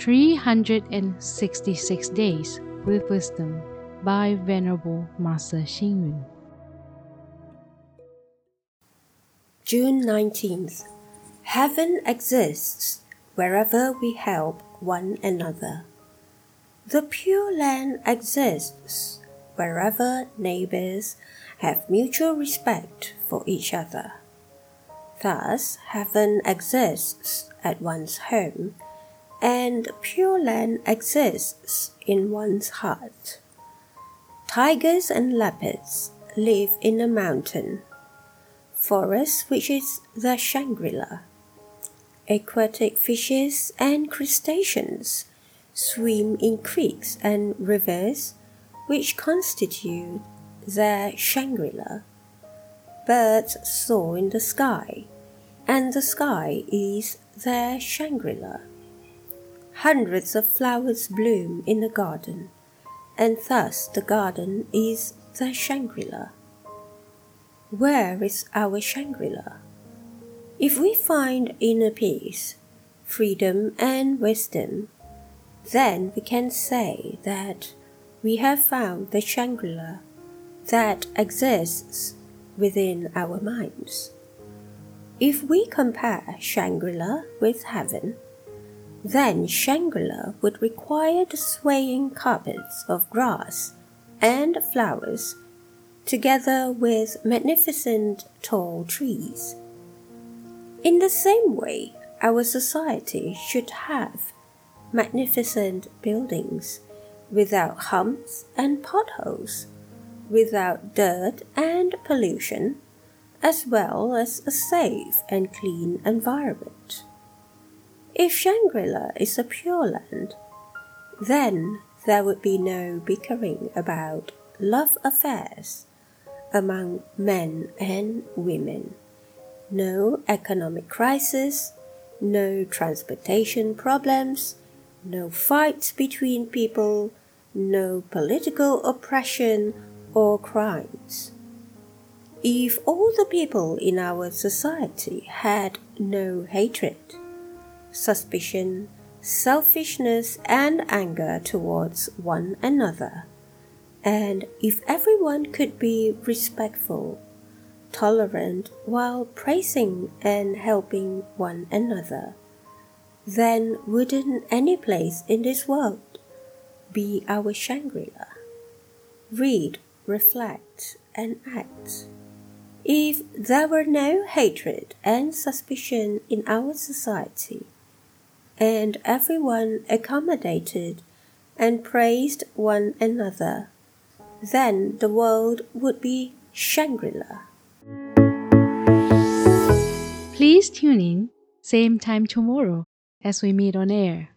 366 Days with Wisdom by Venerable Master Xing Yun. June 19th. Heaven exists wherever we help one another. The Pure Land exists wherever neighbors have mutual respect for each other. Thus, heaven exists at one's home, and Pure Land exists in one's heart. Tigers and leopards live in a mountain, forest which is the Shangri La. Aquatic fishes and crustaceans swim in creeks and rivers which constitute the Shangri La. Birds soar in the sky, and the sky is their Shangri La. Hundreds of flowers bloom in the garden, and thus the garden is the Shangri La. Where is our Shangri La? If we find inner peace, freedom, and wisdom, then we can say that we have found the Shangri La that exists within our minds. If we compare Shangri La with heaven, then Shangri La would require the swaying carpets of grass and flowers, together with magnificent tall trees. In the same way, our society should have magnificent buildings without humps and potholes, without dirt and pollution, as well as a safe and clean environment. If Shangri La is a pure land, then there would be no bickering about love affairs among men and women, no economic crisis, no transportation problems, no fights between people, no political oppression or crimes. If all the people in our society had no hatred, suspicion, selfishness, and anger towards one another, and if everyone could be respectful, tolerant while praising and helping one another, then wouldn't any place in this world be our Shangri La? Read, reflect, and act. If there were no hatred and suspicion in our society, and everyone accommodated and praised one another, then the world would be Shangri La. Please tune in, same time tomorrow as we meet on air.